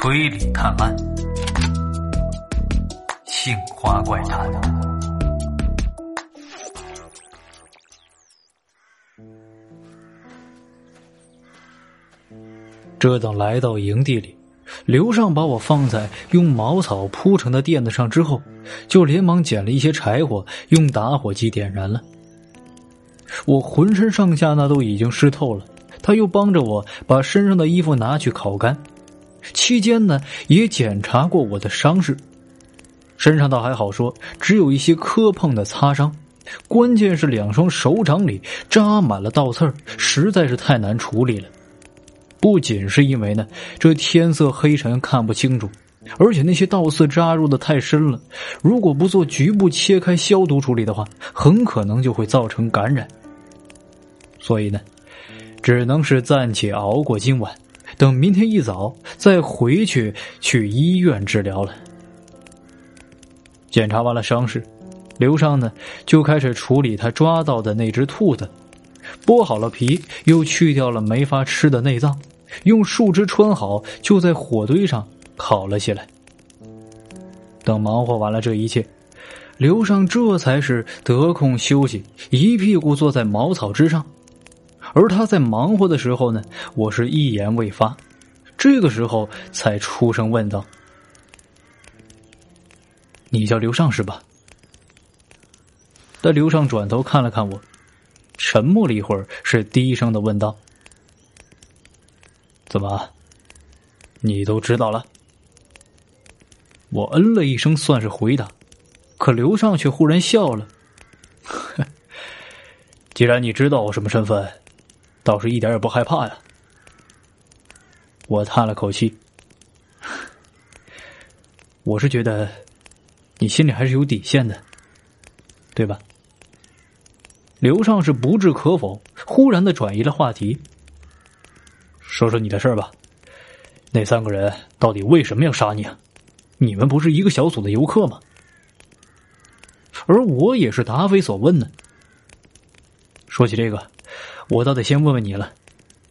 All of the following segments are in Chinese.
推理探案，杏花怪谈。这等来到营地里，刘尚把我放在用茅草铺成的垫子上之后，就连忙捡了一些柴火，用打火机点燃了。我浑身上下那都已经湿透了，他又帮着我把身上的衣服拿去烤干。期间呢，也检查过我的伤势，身上倒还好说，只有一些磕碰的擦伤，关键是两双手掌里扎满了倒刺儿，实在是太难处理了。不仅是因为呢，这天色黑沉看不清楚，而且那些倒刺扎入的太深了，如果不做局部切开消毒处理的话，很可能就会造成感染。所以呢，只能是暂且熬过今晚，等明天一早再回去去医院治疗了。检查完了伤势，刘尚呢就开始处理他抓到的那只兔子，剥好了皮，又去掉了没法吃的内脏，用树枝穿好，就在火堆上烤了起来。等忙活完了这一切，刘尚这才是得空休息，一屁股坐在茅草之上。而他在忙活的时候呢，我是一言未发，这个时候才出声问道：“你叫刘尚是吧？”但刘尚转头看了看我，沉默了一会儿，是低声的问道：“怎么，你都知道了？”我嗯了一声，算是回答，可刘尚却忽然笑了：“ 既然你知道我什么身份。”倒是一点也不害怕呀！我叹了口气，我是觉得你心里还是有底线的，对吧？刘畅是不置可否，忽然的转移了话题，说说你的事儿吧。那三个人到底为什么要杀你啊？你们不是一个小组的游客吗？而我也是答非所问呢。说起这个。我倒得先问问你了，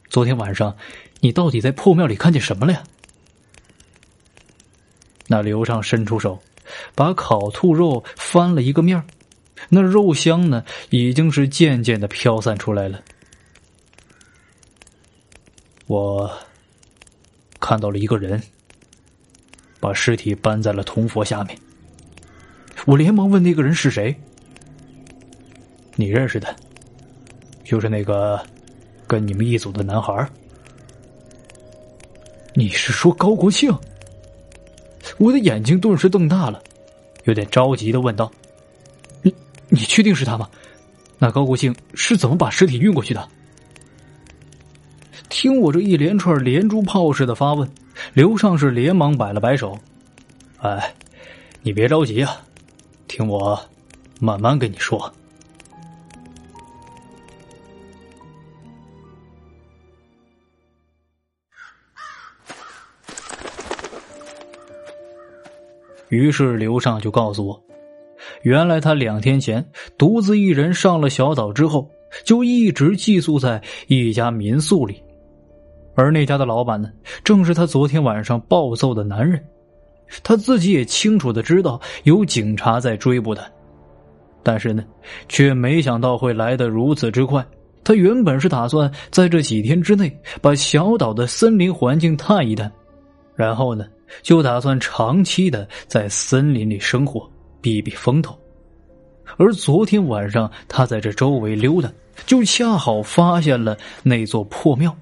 昨天晚上你到底在破庙里看见什么了呀？那刘畅伸出手，把烤兔肉翻了一个面那肉香呢，已经是渐渐的飘散出来了。我看到了一个人，把尸体搬在了铜佛下面。我连忙问那个人是谁？你认识的？就是那个跟你们一组的男孩你是说高国庆？我的眼睛顿时瞪大了，有点着急的问道：“你你确定是他吗？那高国庆是怎么把尸体运过去的？”听我这一连串连珠炮似的发问，刘尚是连忙摆了摆手：“哎，你别着急啊，听我慢慢跟你说。”于是刘尚就告诉我，原来他两天前独自一人上了小岛之后，就一直寄宿在一家民宿里，而那家的老板呢，正是他昨天晚上暴揍的男人。他自己也清楚的知道有警察在追捕他，但是呢，却没想到会来得如此之快。他原本是打算在这几天之内把小岛的森林环境探一探，然后呢。就打算长期的在森林里生活，避避风头。而昨天晚上，他在这周围溜达，就恰好发现了那座破庙。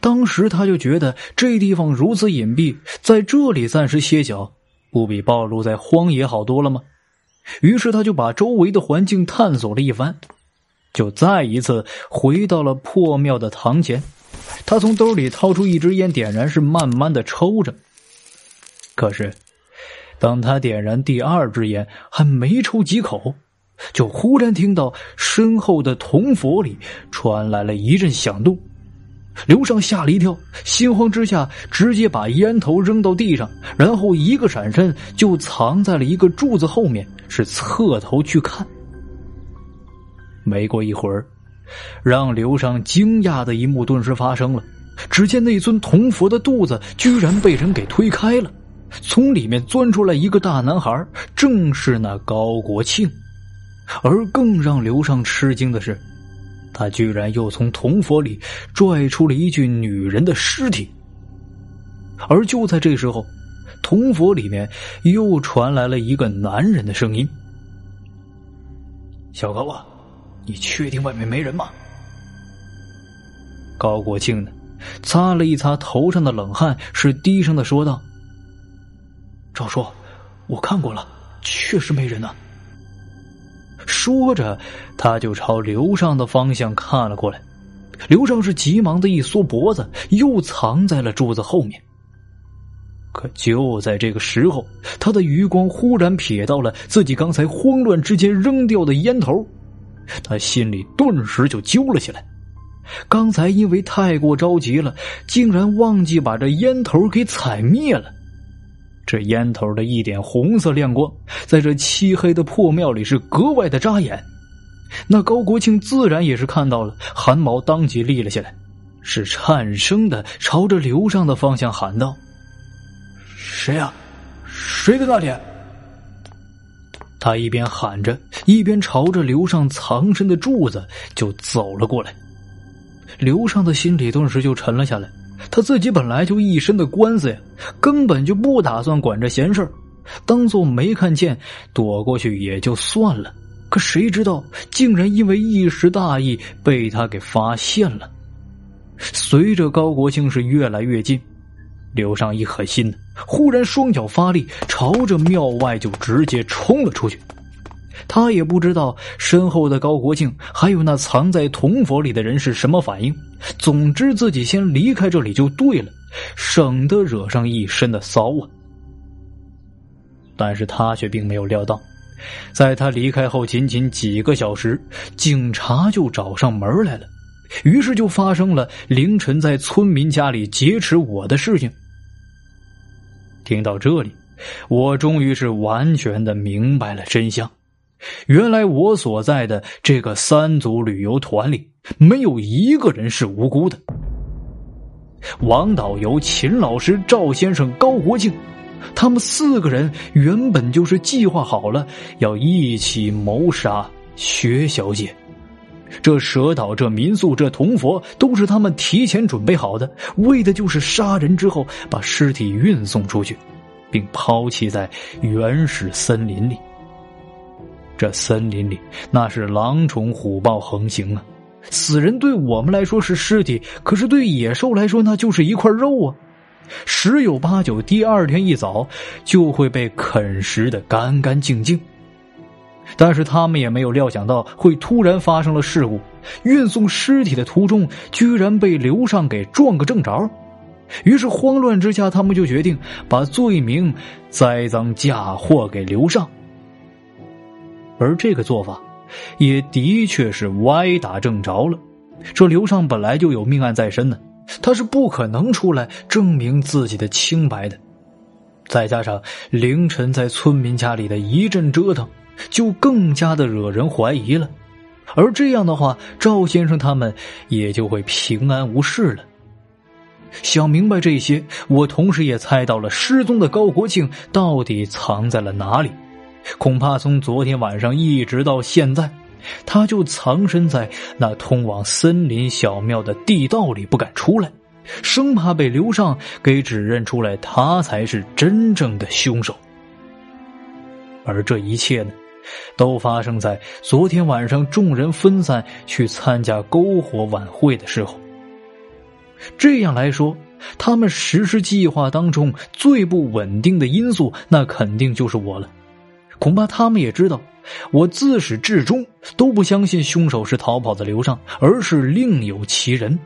当时他就觉得这地方如此隐蔽，在这里暂时歇脚，不比暴露在荒野好多了吗？于是他就把周围的环境探索了一番，就再一次回到了破庙的堂前。他从兜里掏出一支烟，点燃，是慢慢的抽着。可是，当他点燃第二支烟，还没抽几口，就忽然听到身后的铜佛里传来了一阵响动。刘尚吓了一跳，心慌之下直接把烟头扔到地上，然后一个闪身就藏在了一个柱子后面，是侧头去看。没过一会儿，让刘尚惊讶的一幕顿时发生了：只见那尊铜佛的肚子居然被人给推开了，从里面钻出来一个大男孩，正是那高国庆。而更让刘尚吃惊的是，他居然又从铜佛里拽出了一具女人的尸体。而就在这时候，铜佛里面又传来了一个男人的声音：“小高啊，你确定外面没人吗？”高国庆呢，擦了一擦头上的冷汗，是低声的说道：“赵叔，我看过了，确实没人呢。”说着，他就朝刘尚的方向看了过来。刘尚是急忙的一缩脖子，又藏在了柱子后面。可就在这个时候，他的余光忽然瞥到了自己刚才慌乱之间扔掉的烟头，他心里顿时就揪了起来。刚才因为太过着急了，竟然忘记把这烟头给踩灭了。这烟头的一点红色亮光，在这漆黑的破庙里是格外的扎眼。那高国庆自然也是看到了，汗毛当即立了起来，是颤声的朝着刘尚的方向喊道。谁呀？谁在那里？他一边喊着，一边朝着刘尚藏身的柱子就走了过来。刘尚的心里顿时就沉了下来。他自己本来就一身的官司呀，根本就不打算管这闲事儿当做没看见，躲过去也就算了。可谁知道，竟然因为一时大意被他给发现了。随着高国庆是越来越近。刘尚一狠心，忽然双脚发力，朝着庙外就直接冲了出去。他也不知道身后的高国庆还有那藏在铜佛里的人是什么反应。总之，自己先离开这里就对了，省得惹上一身的骚啊。但是他却并没有料到，在他离开后仅仅几个小时，警察就找上门来了。于是就发生了凌晨在村民家里劫持我的事情。听到这里，我终于是完全的明白了真相。原来我所在的这个三组旅游团里，没有一个人是无辜的。王导游、秦老师、赵先生、高国庆，他们四个人原本就是计划好了要一起谋杀薛小姐。这蛇岛、这民宿、这铜佛，都是他们提前准备好的，为的就是杀人之后把尸体运送出去，并抛弃在原始森林里。这森林里那是狼虫虎豹横行啊！死人对我们来说是尸体，可是对野兽来说那就是一块肉啊！十有八九，第二天一早就会被啃食的干干净净。但是他们也没有料想到会突然发生了事故，运送尸体的途中居然被刘尚给撞个正着，于是慌乱之下，他们就决定把罪名栽赃嫁祸给刘尚。而这个做法，也的确是歪打正着了。这刘尚本来就有命案在身呢，他是不可能出来证明自己的清白的。再加上凌晨在村民家里的一阵折腾。就更加的惹人怀疑了，而这样的话，赵先生他们也就会平安无事了。想明白这些，我同时也猜到了失踪的高国庆到底藏在了哪里。恐怕从昨天晚上一直到现在，他就藏身在那通往森林小庙的地道里，不敢出来，生怕被刘尚给指认出来，他才是真正的凶手。而这一切呢？都发生在昨天晚上，众人分散去参加篝火晚会的时候。这样来说，他们实施计划当中最不稳定的因素，那肯定就是我了。恐怕他们也知道，我自始至终都不相信凶手是逃跑的刘尚，而是另有其人。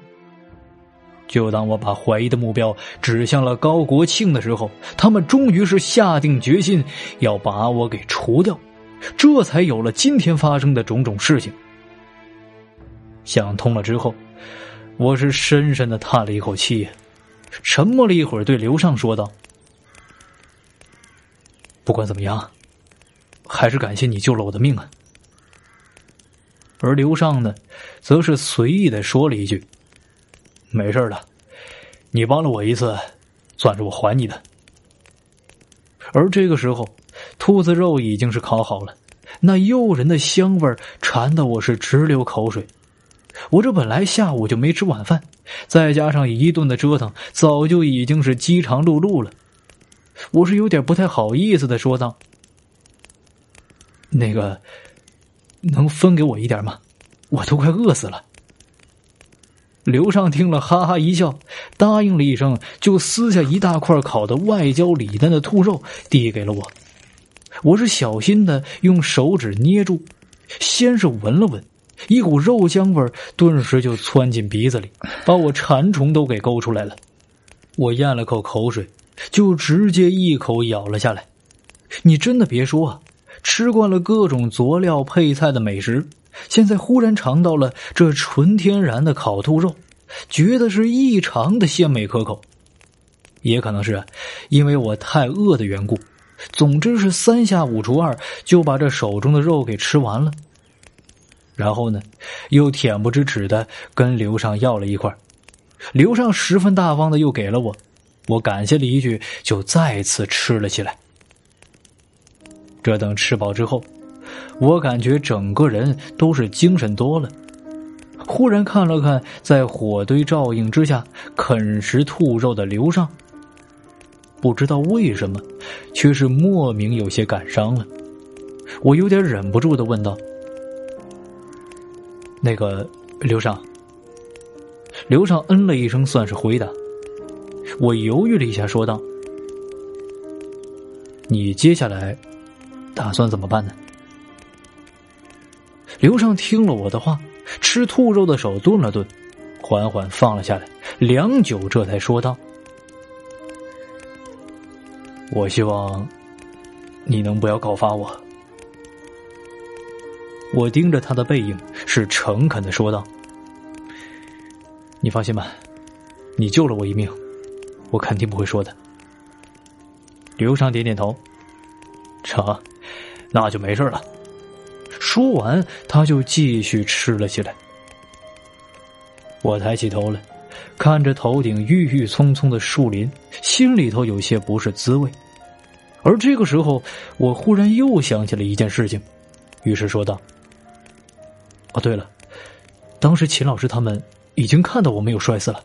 就当我把怀疑的目标指向了高国庆的时候，他们终于是下定决心要把我给除掉。这才有了今天发生的种种事情。想通了之后，我是深深的叹了一口气，沉默了一会儿，对刘尚说道：“不管怎么样，还是感谢你救了我的命啊。”而刘尚呢，则是随意的说了一句：“没事的，你帮了我一次，算是我还你的。而这个时候，兔子肉已经是烤好了，那诱人的香味馋得我是直流口水。我这本来下午就没吃晚饭，再加上一顿的折腾，早就已经是饥肠辘辘了。我是有点不太好意思的说道：“那个，能分给我一点吗？我都快饿死了。”刘尚听了，哈哈一笑，答应了一声，就撕下一大块烤的外焦里嫩的兔肉，递给了我。我是小心的用手指捏住，先是闻了闻，一股肉香味顿时就窜进鼻子里，把我馋虫都给勾出来了。我咽了口口水，就直接一口咬了下来。你真的别说啊，吃惯了各种佐料配菜的美食。现在忽然尝到了这纯天然的烤兔肉，觉得是异常的鲜美可口。也可能是因为我太饿的缘故，总之是三下五除二就把这手中的肉给吃完了。然后呢，又恬不知耻的跟刘尚要了一块，刘尚十分大方的又给了我，我感谢了一句，就再次吃了起来。这等吃饱之后。我感觉整个人都是精神多了。忽然看了看在火堆照应之下啃食兔肉的刘尚，不知道为什么，却是莫名有些感伤了。我有点忍不住的问道：“那个刘尚。”刘尚嗯了一声，算是回答。我犹豫了一下，说道：“你接下来打算怎么办呢？”刘尚听了我的话，吃兔肉的手顿了顿，缓缓放了下来，良久，这才说道：“我希望你能不要告发我。”我盯着他的背影，是诚恳的说道：“你放心吧，你救了我一命，我肯定不会说的。”刘畅点点头：“成，那就没事了。”说完，他就继续吃了起来。我抬起头来，看着头顶郁郁葱葱的树林，心里头有些不是滋味。而这个时候，我忽然又想起了一件事情，于是说道：“哦，对了，当时秦老师他们已经看到我没有摔死了，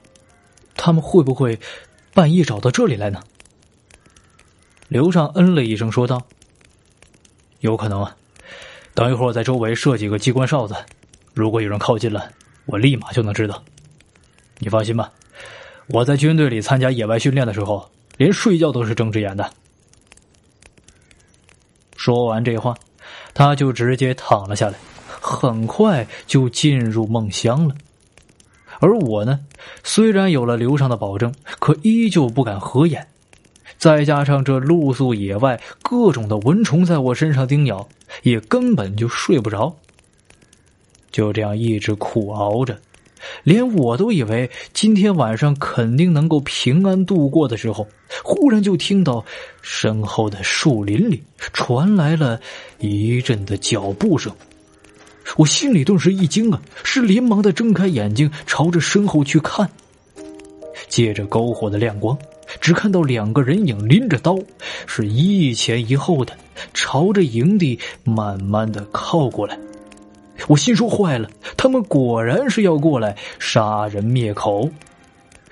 他们会不会半夜找到这里来呢？”刘尚嗯了一声，说道：“有可能啊。”等一会儿我，在周围设几个机关哨子，如果有人靠近了，我立马就能知道。你放心吧，我在军队里参加野外训练的时候，连睡觉都是睁着眼的。说完这话，他就直接躺了下来，很快就进入梦乡了。而我呢，虽然有了刘畅的保证，可依旧不敢合眼。再加上这露宿野外，各种的蚊虫在我身上叮咬，也根本就睡不着。就这样一直苦熬着，连我都以为今天晚上肯定能够平安度过的时候，忽然就听到身后的树林里传来了一阵的脚步声，我心里顿时一惊啊，是连忙的睁开眼睛朝着身后去看，借着篝火的亮光。只看到两个人影拎着刀，是一前一后的朝着营地慢慢的靠过来。我心说坏了，他们果然是要过来杀人灭口。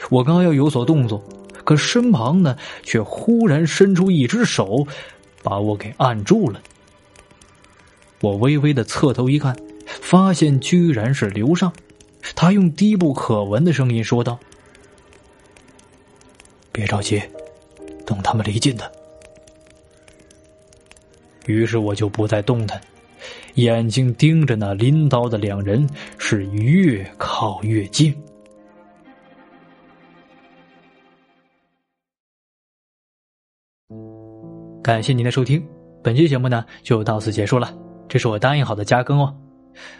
我刚要有所动作，可身旁呢却忽然伸出一只手，把我给按住了。我微微的侧头一看，发现居然是刘尚。他用低不可闻的声音说道。别着急，等他们离近的。于是我就不再动弹，眼睛盯着那拎刀的两人，是越靠越近。感谢您的收听，本期节目呢就到此结束了。这是我答应好的加更哦。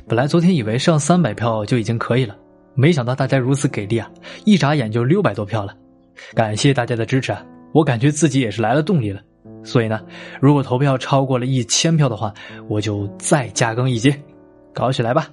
本来昨天以为上三百票就已经可以了，没想到大家如此给力啊！一眨眼就六百多票了。感谢大家的支持啊！我感觉自己也是来了动力了。所以呢，如果投票超过了一千票的话，我就再加更一集，搞起来吧！